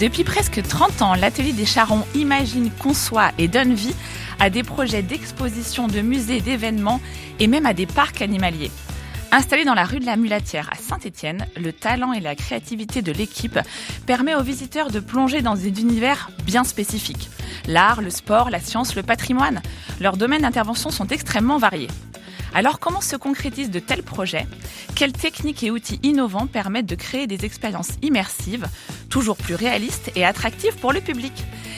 Depuis presque 30 ans, l'atelier des Charons imagine, conçoit et donne vie à des projets d'exposition, de musées, d'événements et même à des parcs animaliers. Installé dans la rue de la Mulatière à Saint-Étienne, le talent et la créativité de l'équipe permet aux visiteurs de plonger dans des univers bien spécifiques. L'art, le sport, la science, le patrimoine, leurs domaines d'intervention sont extrêmement variés. Alors comment se concrétisent de tels projets? Quelles techniques et outils innovants permettent de créer des expériences immersives, toujours plus réalistes et attractives pour le public?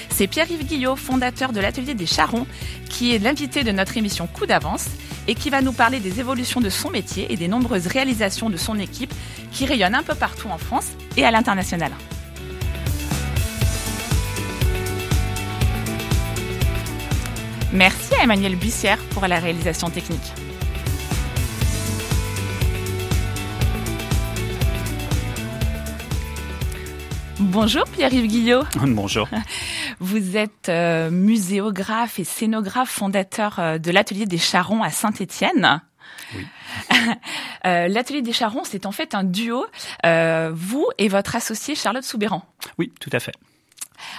C'est Pierre-Yves Guillot, fondateur de l'Atelier des Charrons, qui est l'invité de notre émission Coup d'avance et qui va nous parler des évolutions de son métier et des nombreuses réalisations de son équipe qui rayonnent un peu partout en France et à l'international. Merci à Emmanuel Bussière pour la réalisation technique. Bonjour Pierre-Yves Guillot. Bonjour. Vous êtes euh, muséographe et scénographe fondateur euh, de l'Atelier des Charrons à Saint-Étienne. Oui. euh, L'Atelier des Charrons, c'est en fait un duo, euh, vous et votre associé Charlotte Soubéran. Oui, tout à fait.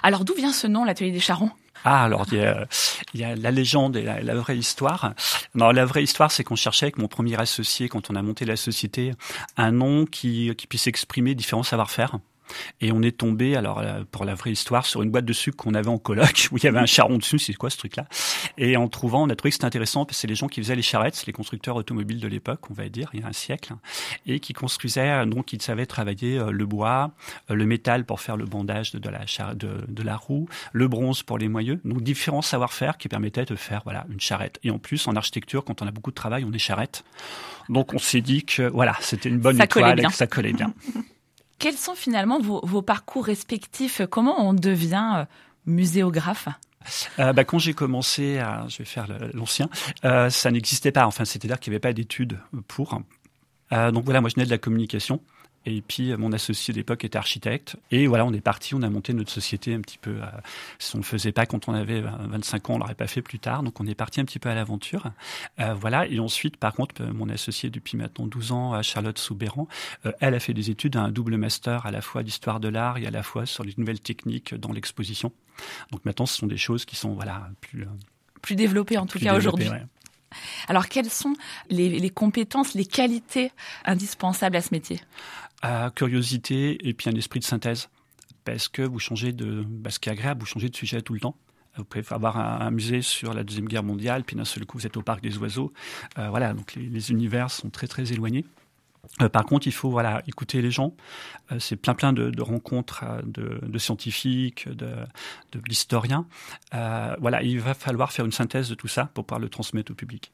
Alors d'où vient ce nom, l'Atelier des Charrons ah, alors il y, a, il y a la légende et la, la vraie histoire. Alors la vraie histoire, c'est qu'on cherchait avec mon premier associé, quand on a monté la société, un nom qui, qui puisse exprimer différents savoir-faire. Et on est tombé, alors euh, pour la vraie histoire, sur une boîte de sucre qu'on avait en coloc où il y avait un charron dessus. C'est quoi ce truc-là? Et en trouvant, on a trouvé que c'était intéressant parce que c'est les gens qui faisaient les charrettes, les constructeurs automobiles de l'époque, on va dire, il y a un siècle, et qui construisaient. Euh, donc ils savaient travailler euh, le bois, le métal pour faire le bandage de, de la de, de, la roue, le bronze pour les moyeux. Donc différents savoir-faire qui permettaient de faire voilà une charrette. Et en plus, en architecture, quand on a beaucoup de travail, on est charrette. Donc on s'est dit que voilà, c'était une bonne ça étoile et que ça collait bien. Quels sont finalement vos, parcours respectifs? Comment on devient euh, muséographe? Euh, bah, quand j'ai commencé, je vais faire l'ancien, euh, ça n'existait pas. Enfin, c'est-à-dire qu'il n'y avait pas d'études pour. Donc voilà, moi je venais de la communication. Et puis mon associé d'époque était architecte. Et voilà, on est parti, on a monté notre société un petit peu. Euh, si on ne le faisait pas quand on avait 25 ans, on l'aurait pas fait plus tard. Donc on est parti un petit peu à l'aventure. Euh, voilà. Et ensuite, par contre, euh, mon associé depuis maintenant 12 ans, Charlotte Soubéran, euh, elle a fait des études, un double master à la fois d'histoire de l'art et à la fois sur les nouvelles techniques dans l'exposition. Donc maintenant, ce sont des choses qui sont voilà plus plus développées en tout cas aujourd'hui. Ouais. Alors, quelles sont les, les, compétences, les qualités indispensables à ce métier? Euh, Curiosité et puis un esprit de synthèse. Parce que vous changez de, ce qui est agréable, vous changez de sujet tout le temps. Vous pouvez avoir un, musée sur la Deuxième Guerre mondiale, puis d'un seul coup, vous êtes au Parc des Oiseaux. Euh, voilà, donc les, univers sont très, très éloignés. Euh, par contre, il faut voilà écouter les gens. Euh, c'est plein plein de, rencontres de, scientifiques, de, de l'historien. Voilà, il va falloir faire une synthèse de tout ça pour pouvoir le transmettre au public.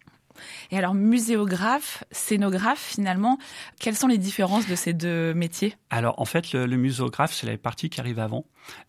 Et alors, muséographe, scénographe, finalement, quelles sont les différences de ces deux métiers? Alors, en fait, le, muséographe, c'est la partie qui arrive avant,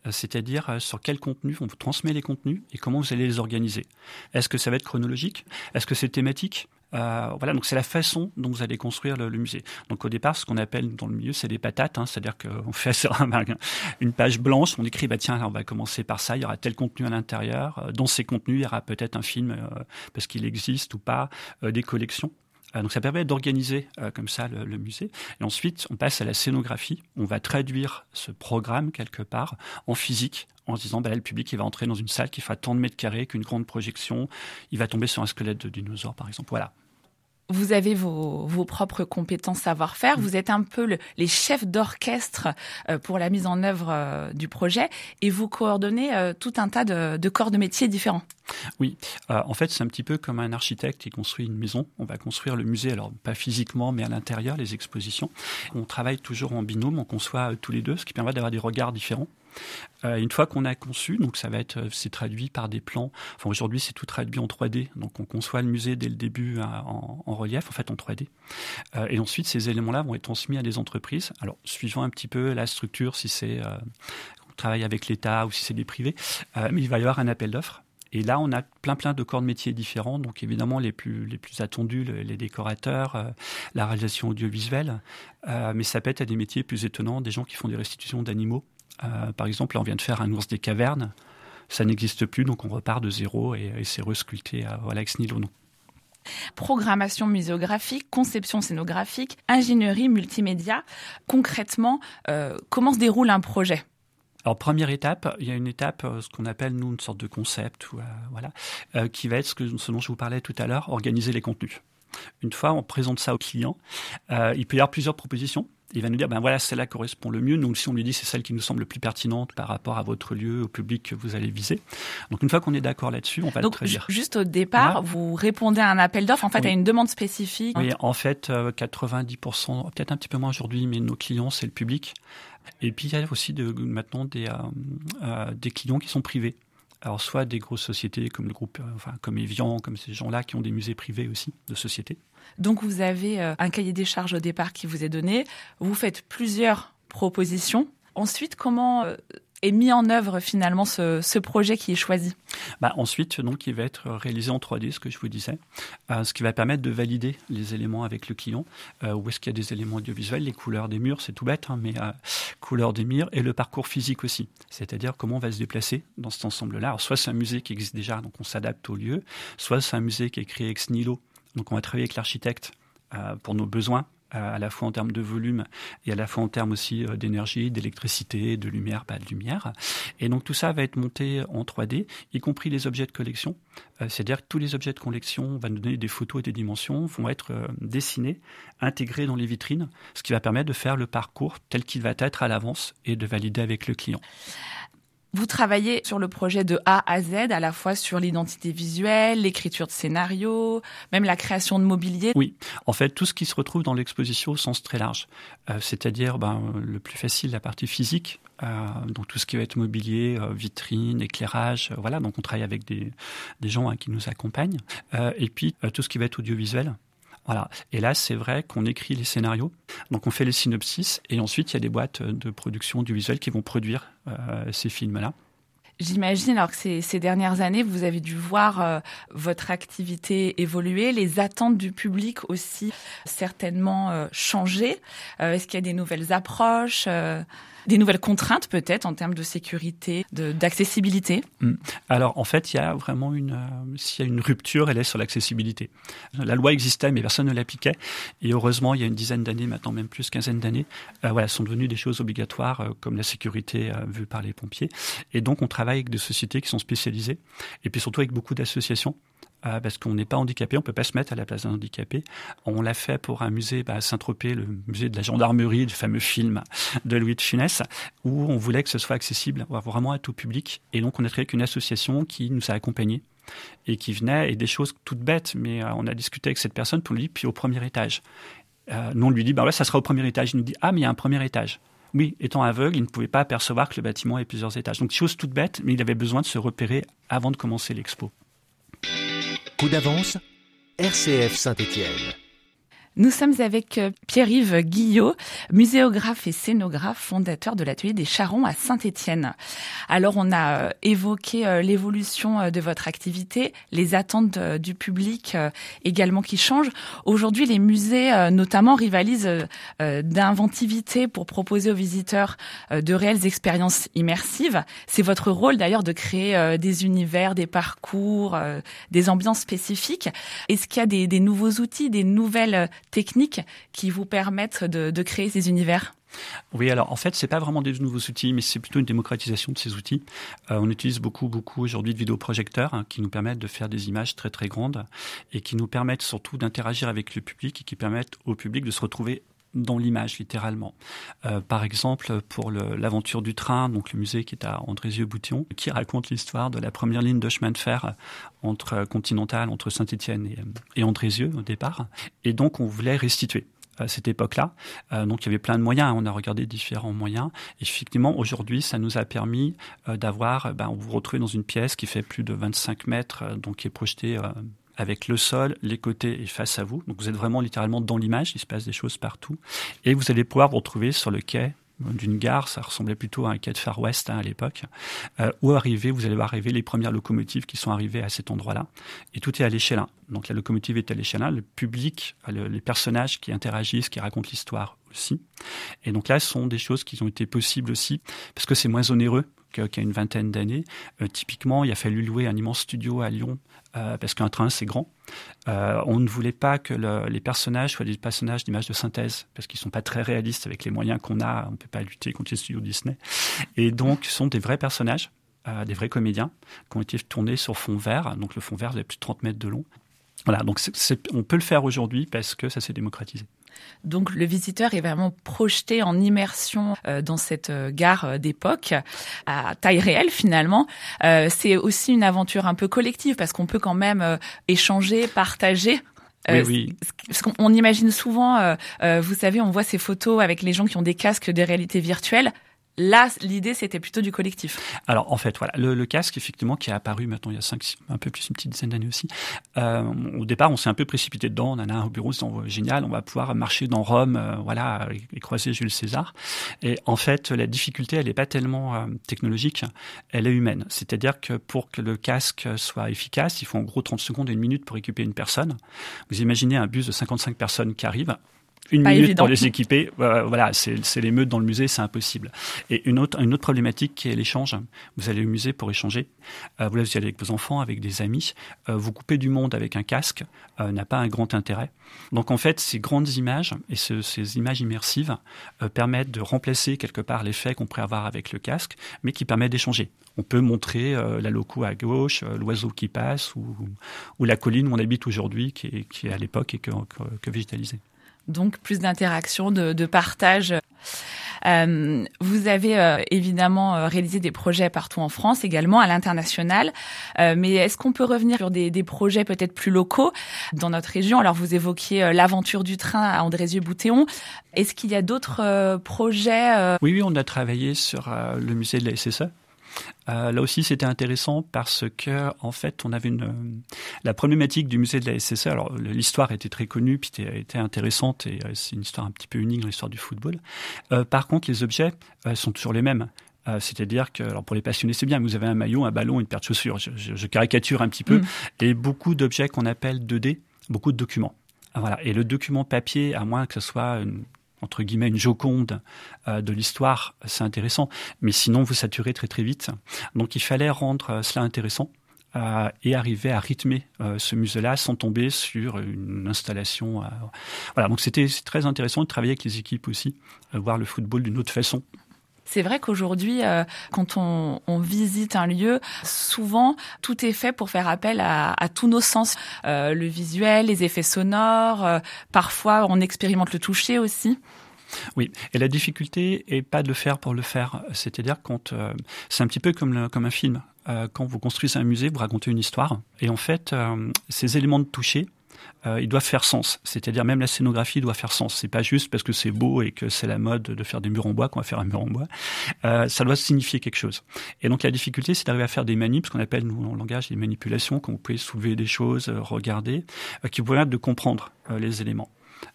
euh, c'est-à-dire euh, sur quel contenu on vous transmet les contenus et comment vous allez les organiser. Est-ce que ça va être chronologique? Est-ce que c'est thématique? Euh, voilà, donc c'est la façon dont vous allez construire le, le musée. Donc au départ, ce qu'on appelle dans le milieu, c'est des patates, hein, c'est-à-dire qu'on fait une page blanche, on écrit, bah tiens, on va commencer par ça, il y aura tel contenu à l'intérieur. Dans ces contenus, il y aura peut-être un film euh, parce qu'il existe ou pas, euh, des collections. Euh, donc ça permet d'organiser euh, comme ça le, le, musée. Et ensuite, on passe à la scénographie. On va traduire ce programme quelque part en physique en se disant, bah là, le public, il va entrer dans une salle qui fera tant de mètres carrés qu'une grande projection. Il va tomber sur un squelette de dinosaure, par exemple. Voilà vous avez vos, vos propres compétences savoir-faire, vous êtes un peu le, les chefs d'orchestre euh, pour la mise en œuvre du projet et vous coordonnez tout un tas de, de corps de métiers différents. Oui, euh, en fait c'est un petit peu comme un architecte qui construit une maison. On va construire le musée, alors pas physiquement mais à l'intérieur, les expositions. On travaille toujours en binôme, on conçoit tous les deux, ce qui permet d'avoir des regards différents. Euh, une fois qu'on a conçu, donc ça va être, euh, c'est traduit par des plans. Enfin aujourd'hui c'est tout traduit en 3D, donc on conçoit le musée dès le début euh, en, relief, en fait en 3D. et ensuite ces éléments-là vont être transmis à des entreprises. Alors suivant un petit peu la structure, si c'est on travaille avec l'État ou si c'est des privés, mais il va y avoir un appel d'offres. Et là, on a plein plein de corps de métiers différents. Donc évidemment, les plus les plus attendus, les décorateurs, la réalisation audiovisuelle, mais ça peut être à des métiers plus étonnants, des gens qui font des restitutions d'animaux. Euh, par exemple, là, on vient de faire un ours des cavernes. Ça n'existe plus, donc on repart de zéro et, c'est resculpté à, voilà, ex. Programmation muséographique, conception scénographique, ingénierie multimédia. Concrètement, euh, comment se déroule un projet? Alors première étape, il y a une étape, euh, ce qu'on appelle nous une sorte de concept, ou, voilà, qui va être ce, que, ce dont je vous parlais tout à l'heure, organiser les contenus. Une fois on présente ça au client, il peut y avoir plusieurs propositions il va nous dire ben voilà celle-là correspond le mieux. Donc si on lui dit c'est celle qui nous semble le plus pertinente par rapport à votre lieu, au public que vous allez viser. Donc une fois qu'on est d'accord là-dessus, on va Donc, le traduire. Juste au départ, vous répondez à un appel d'offres en fait à une demande spécifique. Oui, en fait 90%, peut-être un petit peu moins aujourd'hui, mais nos clients c'est le public. Et puis il y a aussi de, maintenant des, euh, euh, des clients qui sont privés. Alors soit des grosses sociétés comme le groupe, euh, enfin comme Evian, comme ces gens-là qui ont des musées privés aussi de sociétés. Donc vous avez un cahier des charges au départ qui vous est donné, vous faites plusieurs propositions. Ensuite, comment est mis en œuvre finalement ce, projet qui est choisi? Bah, Ensuite, donc, il va être réalisé en 3D, ce que je vous disais, euh, ce qui va permettre de valider les éléments avec le client. où est-ce qu'il y a des éléments audiovisuels, les couleurs des murs, c'est tout bête, hein, mais couleurs des murs et le parcours physique aussi. C'est-à-dire comment on va se déplacer dans cet ensemble-là. Alors, soit c'est un musée qui existe déjà, donc on s'adapte au lieu, soit c'est un musée qui est créé ex nihilo, donc on va travailler avec l'architecte euh, pour nos besoins, euh, à la fois en termes de volume et à la fois en termes aussi euh, d'énergie, d'électricité, de lumière, pas de lumière. Et donc tout ça va être monté en 3D, y compris les objets de collection. C'est-à-dire que tous les objets de collection, on va nous donner des photos et des dimensions, vont être dessinés, intégrés dans les vitrines, ce qui va permettre de faire le parcours tel qu'il va être à l'avance et de valider avec le client. Vous travaillez sur le projet de A à Z, à la fois sur l'identité visuelle, l'écriture de scénarios, même la création de mobilier. Oui, en fait, tout ce qui se retrouve dans l'exposition au sens très large, euh, c'est-à-dire ben, le plus facile, la partie physique, euh, donc tout ce qui va être mobilier, euh, vitrine, éclairage, voilà. Donc on travaille avec des, des gens hein, qui nous accompagnent, et puis tout ce qui va être audiovisuel. Voilà. Et là, c'est vrai qu'on écrit les scénarios, donc on fait les synopsis, et ensuite il y a des boîtes de production audiovisuelle qui vont produire euh, ces films-là. J'imagine alors que ces, ces, dernières années, vous avez dû voir euh, votre activité évoluer, les attentes du public aussi certainement euh, changer. Est-ce qu'il y a des nouvelles approches des nouvelles contraintes peut-être en termes de sécurité, d'accessibilité? Hmm. Alors en fait, il y a vraiment une, euh, s'il y a une rupture, elle est sur l'accessibilité. La loi existait, mais personne ne l'appliquait. Et heureusement, il y a une dizaine d'années, maintenant même plus, quinzaine d'années, euh, voilà, sont devenues des choses obligatoires euh, comme la sécurité vue par les pompiers. Et donc on travaille avec des sociétés qui sont spécialisées, et puis surtout avec beaucoup d'associations euh, parce qu'on n'est pas handicapé, on peut pas se mettre à la place d'un handicapé. On l'a fait pour un musée bah, à Saint-Tropez, le musée de la gendarmerie, le fameux film de Louis de Funès, où on voulait que ce soit accessible vraiment à tout public. Et donc on a créé une association qui nous a accompagnés et qui venait, et des choses toutes bêtes, mais euh, on a discuté avec cette personne pour lui, puis au premier étage. Euh, nous, on lui dit, bah ouais, ça sera au premier étage. Il nous dit, ah, mais il y a un premier étage. Oui, étant aveugle, il ne pouvait pas apercevoir que le bâtiment ait plusieurs étages. Donc, chose toute bête, mais il avait besoin de se repérer avant de commencer l'expo. Coup d'avance, RCF Saint-Étienne. Nous sommes avec euh, Pierre-Yves Guillot, muséographe et scénographe, fondateur de l'atelier des Charons à Saint-Étienne. Alors, on a euh, évoqué euh, l'évolution de votre activité, les attentes du public également qui changent. Aujourd'hui, les musées, notamment, rivalisent d'inventivité pour proposer aux visiteurs de réelles expériences immersives. C'est votre rôle d'ailleurs de créer des univers, des parcours, des ambiances spécifiques. Est-ce qu'il y a des, des nouveaux outils, des nouvelles techniques qui vous permettent de, créer ces univers oui, alors en fait, c'est pas vraiment des nouveaux outils, mais c'est plutôt une démocratisation de ces outils. Euh, on utilise beaucoup, beaucoup aujourd'hui de vidéoprojecteurs hein, qui nous permettent de faire des images très, très grandes et qui nous permettent surtout d'interagir avec le public et qui permettent au public de se retrouver dans l'image, littéralement. Euh, par exemple, pour l'aventure du train, donc le musée qui est à Andrézieux-Boutillon, qui raconte l'histoire de la première ligne de chemin de fer entre Continental, entre Saint-Étienne et, et Andrézieux au départ. Et donc, on voulait restituer cette époque-là. Euh, donc il y avait plein de moyens, on a regardé différents moyens. Et effectivement, aujourd'hui, ça nous a permis euh, d'avoir, ben, vous retrouvez dans une pièce qui fait plus de 25 mètres, euh, donc qui est projetée avec le sol, les côtés et face à vous. Donc vous êtes vraiment littéralement dans l'image, il se passe des choses partout. Et vous allez pouvoir vous retrouver sur le quai d'une gare, ça ressemblait plutôt à un quai de Far West hein, à l'époque, euh, où arriver, vous allez voir arriver les premières locomotives qui sont arrivées à cet endroit-là. Et tout est à l'échelle 1. Donc la locomotive est à l'échelle 1, le public, les personnages qui interagissent, qui racontent l'histoire aussi. Et donc là, ce sont des choses qui ont été possibles aussi, parce que c'est moins onéreux qu'il y a une vingtaine d'années. Euh, typiquement, il a fallu louer un immense studio à Lyon euh, parce qu'un train c'est grand. Euh, on ne voulait pas que les personnages soient des personnages d'image de synthèse parce qu'ils sont pas très réalistes avec les moyens qu'on a. On peut pas lutter contre les studios Disney. Et donc, ce sont des vrais personnages. des vrais comédiens qui ont été tournés sur fond vert. Donc le fond vert, vous plus de 30 mètres de long. Voilà, donc on peut le faire aujourd'hui parce que ça s'est démocratisé. Donc le visiteur est vraiment projeté en immersion euh, dans cette euh, gare euh, d'époque à taille réelle finalement. c'est aussi une aventure un peu collective parce qu'on peut quand même échanger, partager. oui, oui. Parce qu'on imagine souvent, vous savez, on voit ces photos avec les gens qui ont des casques de réalité virtuelle. Là, l'idée, c'était plutôt du collectif. Alors, en fait, voilà, le, casque, effectivement, qui est apparu maintenant il y a cinq, un peu plus, une petite dizaine d'années aussi. Euh, au départ, on s'est un peu précipité dedans. On en a un au bureau, c'est génial. On va pouvoir marcher dans Rome, euh, voilà, et, croiser Jules César. Et en fait, la difficulté, elle n'est pas tellement euh, technologique, elle est humaine. C'est-à-dire que pour que le casque soit efficace, il faut en gros 30 secondes et une minute pour équiper une personne. Vous imaginez un bus de 55 personnes qui arrive une minute pour les équiper. Euh, voilà, c'est l'émeute dans le musée, c'est impossible. Et une autre, une autre problématique qui est l'échange. Vous allez au musée pour échanger. Euh, vous allez avec vos enfants, avec des amis. Euh, vous coupez du monde avec un casque n'a pas un grand intérêt. Donc en fait, ces grandes images et ces images immersives permettent de remplacer quelque part l'effet qu'on pourrait avoir avec le casque, mais qui permet d'échanger. On peut montrer la loco à gauche, l'oiseau qui passe ou, ou, la colline où on habite aujourd'hui, qui est, qui est à l'époque et que, que, que végétalisée donc plus d'interaction, de, partage. Euh, vous avez euh, évidemment euh, réalisé des projets partout en France, également à l'international. mais est-ce qu'on peut revenir sur des, projets peut-être plus locaux dans notre région? Alors vous évoquiez l'aventure du train à Andrézieux-Boutéon. Est-ce qu'il y a d'autres projets Oui, oui, on a travaillé sur le musée de la SSE euh, là aussi, c'était intéressant parce que, en fait, on avait une euh, la problématique du musée de la SSE. Alors, l'histoire était très connue, puis était, intéressante, et euh, c'est une histoire un petit peu unique dans l'histoire du football. par contre, les objets sont toujours les mêmes. C'est-à-dire que, alors pour les passionnés, c'est bien, vous avez un maillot, un ballon, une paire de chaussures. Je, caricature un petit peu. Mm. Et beaucoup d'objets qu'on appelle 2D, beaucoup de documents. Voilà. Et le document papier, à moins que ce soit une entre guillemets une joconde euh, de l'histoire, c'est intéressant. Mais sinon, vous saturez très très vite. Donc il fallait rendre euh, cela intéressant. Euh, et arriver à rythmer ce musée-là sans tomber sur une installation. Voilà, donc c'était très intéressant de travailler avec les équipes aussi, voir le football d'une autre façon. C'est vrai qu'aujourd'hui, quand on, visite un lieu, souvent tout est fait pour faire appel à, tous nos sens, le visuel, les effets sonores. parfois, on expérimente le toucher aussi. Oui, et la difficulté est pas de le faire pour le faire. C'est-à-dire quand euh, c'est un petit peu comme, un film. Euh, quand vous construisez un musée, vous racontez une histoire, et en fait, euh, ces éléments de toucher, ils doivent faire sens. C'est-à-dire même la scénographie doit faire sens. C'est pas juste parce que c'est beau et que c'est la mode de faire des murs en bois qu'on va faire un mur en bois. ça doit signifier quelque chose. Et donc la difficulté, c'est d'arriver à faire des manips, ce qu'on appelle nous en langage des manipulations, quand vous pouvez soulever des choses, regarder, qui vous permettent de comprendre les éléments.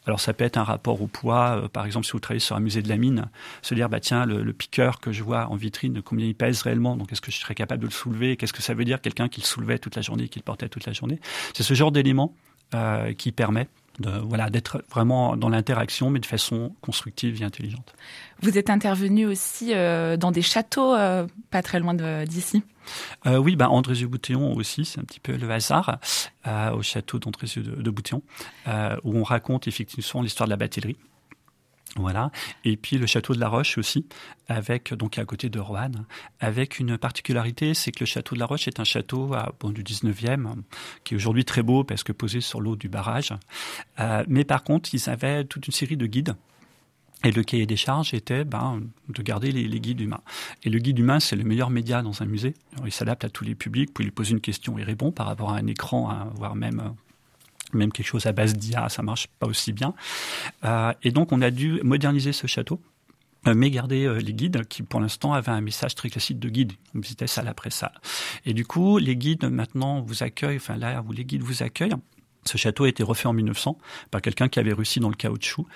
Alors ça peut être un rapport au poids, euh, par exemple si vous travaillez sur un musée de la mine, se dire bah tiens le, piqueur que je vois en vitrine, combien il pèse réellement, donc est-ce que je serais capable de le soulever, qu'est-ce que ça veut dire quelqu'un qui le soulevait toute la journée, qui le portait toute la journée? C'est ce genre d'élément euh, qui permet de, voilà, d'être vraiment dans l'interaction, mais de façon constructive et intelligente. Vous êtes intervenu aussi euh, dans des châteaux pas très loin d'ici euh, oui, ben Andrézieux-Boutéon aussi, c'est un petit peu le hasard, euh, au château d'Andrézieux de, de Boutéon, euh, où on raconte effectivement l'histoire de la batellerie. Voilà. Et puis le château de la Roche aussi, avec donc à côté de Roanne, avec une particularité, c'est que le château de la Roche est un château bon, du 19e, qui est aujourd'hui très beau parce que posé sur l'eau du barrage. mais par contre, ils avaient toute une série de guides Et le cahier des charges était ben, de garder les, guides humains. Et le guide humain, c'est le meilleur média dans un musée. il s'adapte à tous les publics. Vous pouvez lui poser une question, il répond par rapport à un écran, voire même même quelque chose à base d'IA, ça marche pas aussi bien. Euh, et donc, on a dû moderniser ce château euh, mais garder euh, les guides qui pour l'instant avaient un message très classique de guide. On visitait salle après salle. Et du coup, les guides maintenant vous accueillent, enfin là où les guides vous accueillent, ce château a été refait en 1900 par quelqu'un qui avait réussi dans le caoutchouc.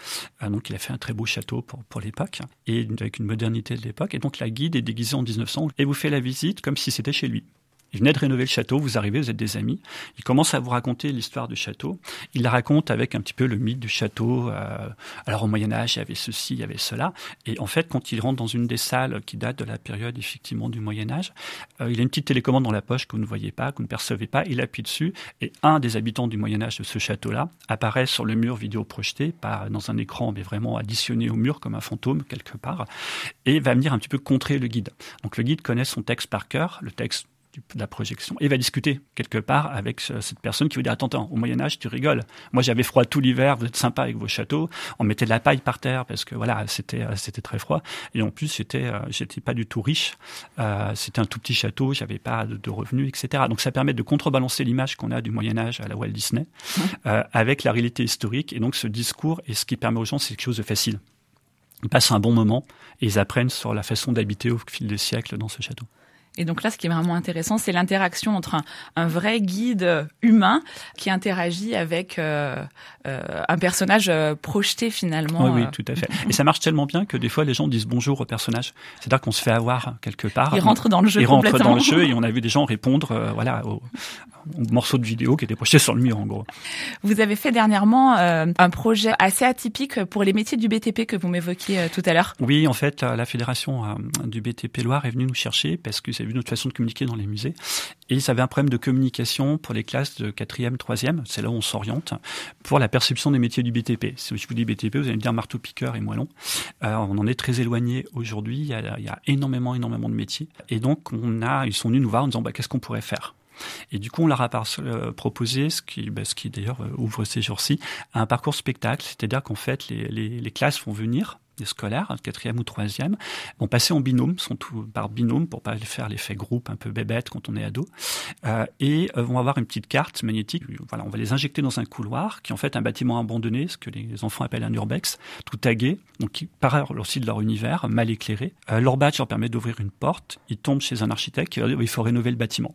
donc il a fait un très beau château pour, pour l'époque et avec une modernité de l'époque. Et donc la guide est déguisée en 1900 et vous fait la visite comme si c'était chez lui. Il venait de rénover le château, vous arrivez, vous êtes des amis. Il commence à vous raconter l'histoire du château. Il la raconte avec un petit peu le mythe du château. Euh, alors au Moyen Âge, il y avait ceci, il y avait cela. Et en fait, quand il rentre dans une des salles qui date de la période effectivement du Moyen Âge, euh, il a une petite télécommande dans la poche que vous ne voyez pas, que vous ne percevez pas. Il appuie dessus et un des habitants du Moyen Âge de ce château-là apparaît sur le mur vidéo projeté, pas dans un écran, mais vraiment additionné au mur comme un fantôme quelque part, et va venir un petit peu contrer le guide. Donc le guide connaît son texte par cœur, le texte de la projection. Et va discuter quelque part avec cette personne qui veut dire attends, attends au Moyen Âge tu rigoles. Moi j'avais froid tout l'hiver vous êtes sympa avec vos châteaux. On mettait de la paille par terre parce que voilà c'était euh, c'était très froid. Et en plus j'étais euh, j'étais pas du tout riche. Euh, c'était un tout petit château j'avais pas de, revenus etc donc ça permet de contrebalancer l'image qu'on a du Moyen Âge à la Walt Disney avec la réalité historique. Et donc ce discours et ce qui permet aux gens c'est quelque chose de facile. Ils passent un bon moment et ils apprennent sur la façon d'habiter au fil des siècles dans ce château. Et donc là, ce qui est vraiment intéressant, c'est l'interaction entre un, vrai guide humain qui interagit avec euh, euh, un personnage euh, projeté finalement. Oui, oui, tout à fait. Et ça marche tellement bien que des fois, les gens disent bonjour au personnage. C'est-à-dire qu'on se fait avoir quelque part. Ils rentrent dans le jeu. Ils rentrent dans le jeu et on a vu des gens répondre, voilà, aux, morceaux de vidéo qui étaient projetés sur le mur, en gros. Vous avez fait dernièrement un projet assez atypique pour les métiers du BTP que vous m'évoquiez tout à l'heure. Oui, en fait, la fédération du BTP Loire est venue nous chercher parce que une autre façon de communiquer dans les musées. Et ils avaient un problème de communication pour les classes de 4e, 3e, c'est là où on s'oriente, pour la perception des métiers du BTP. Si je vous dis BTP, vous allez me dire marteau-piqueur et moellon. Euh, on en est très éloigné aujourd'hui, il, y a, énormément, énormément de métiers. Et donc, on a, ils sont venus nous voir en disant, bah, qu'est-ce qu'on pourrait faire? Et du coup, on leur a euh, proposé, ce qui, bah, ce qui d'ailleurs euh, ouvre ces jours-ci, un parcours spectacle, c'est-à-dire qu'en fait, les, classes vont venir des scolaires, quatrième ou troisième, vont passer en binôme, sont tout par binôme pour pas faire l'effet groupe un peu bébête quand on est ado, euh, et euh, vont avoir une petite carte magnétique. Voilà, on va les injecter dans un couloir qui est en fait un bâtiment abandonné, ce que les enfants appellent un urbex, tout tagué, donc qui part aussi de leur univers, mal éclairé. Euh, leur badge leur permet d'ouvrir une porte. Ils tombent chez un architecte qui il faut rénover le bâtiment.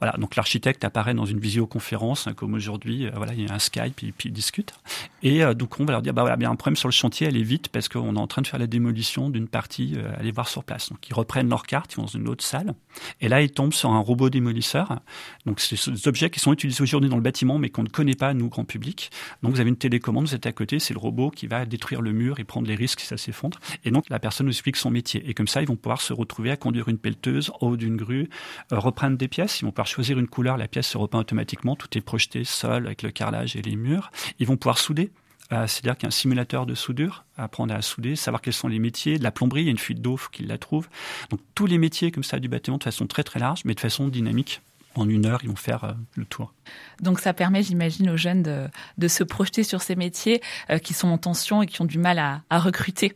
Voilà, donc l'architecte apparaît dans une visioconférence, hein, comme aujourd'hui, euh, voilà, il y a un Skype, et puis il discute. Et euh, on va leur dire, bah voilà, bien un problème sur le chantier, allez vite parce qu'on est en train de faire la démolition d'une partie, euh, allez voir sur place. Donc ils reprennent leur carte, ils vont dans une autre salle, et là ils tombent sur un robot démolisseur. Donc c'est des objets qui sont utilisés aujourd'hui dans le bâtiment, mais qu'on ne connaît pas nous grand public. Donc vous avez une télécommande, vous êtes à côté, c'est le robot qui va détruire le mur et prendre les risques si ça s'effondre. Et donc la personne nous explique son métier. Et comme ça, ils vont pouvoir se retrouver à conduire une pelleteuse au haut d'une grue, reprendre des pièces. Ils vont pouvoir choisir une couleur, la pièce se repeint automatiquement, tout est projeté seul avec le carrelage et les murs. Ils vont pouvoir souder. Euh, c'est-à-dire qu'il y a un simulateur de soudure, apprendre à souder, savoir quels sont les métiers. De la plomberie, il y a une fuite d'eau, faut qu'ils la trouvent. Donc tous les métiers comme ça du bâtiment de façon très très large, mais de façon dynamique. En une heure, ils vont faire euh, le tour. Donc ça permet, j'imagine, aux jeunes de, se projeter sur ces métiers euh, qui sont en tension et qui ont du mal à recruter.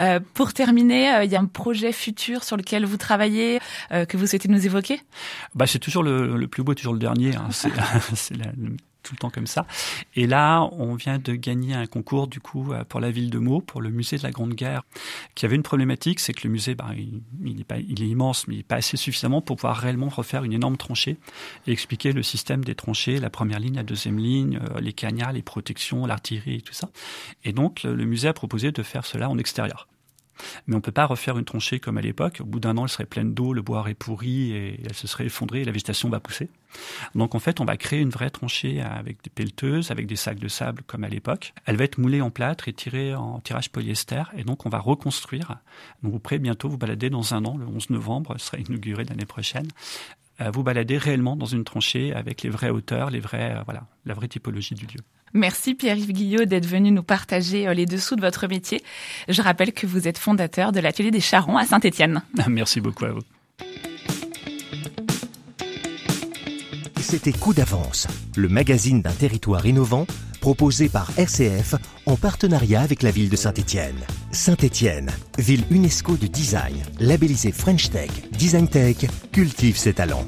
Euh, pour terminer, euh, il y a un projet futur sur lequel vous travaillez euh, que vous souhaitez nous évoquer? Bah, C'est toujours le, le, plus beau, toujours le dernier. Hein. C'est tout le temps comme ça. Et là, on vient de gagner un concours du coup euh, pour la ville de Meaux, pour le musée de la Grande Guerre, qui avait une problématique, c'est que le musée, bah, il, est immense, mais il n'est pas assez suffisamment pour pouvoir réellement refaire une énorme tranchée et expliquer le système des tranchées, la première ligne, la deuxième ligne, euh, les cagnards, les protections, l'artillerie et tout ça. Et donc, le musée a proposé de faire cela en extérieur. Mais on ne peut pas refaire une tranchée comme à l'époque. Au bout d'un an, elle serait pleine d'eau, le bois est pourri et elle se serait effondrée et la végétation va pousser. Donc en fait, on va créer une vraie tranchée avec des pelleteuses, avec des sacs de sable comme à l'époque. Elle va être moulée en plâtre et tirée en tirage polyester et donc on va reconstruire. Donc vous pourrez bientôt vous balader dans un an, le 11 novembre, elle sera inaugurée l'année prochaine euh, vous balader réellement dans une tranchée avec les vraies hauteurs, les vrais, euh, voilà, la vraie typologie du lieu. Merci Pierre-Yves Guillot d'être venu nous partager euh, les dessous de votre métier. Je rappelle que vous êtes fondateur de l'atelier des Charrons à Saint-Étienne. Merci beaucoup à vous. C'était Coup d'avance, le magazine d'un territoire innovant proposé par RCF en partenariat avec la ville de Saint-Étienne. Saint-Étienne, ville UNESCO du design, labellisée French Tech, Design Tech, cultive ses talents.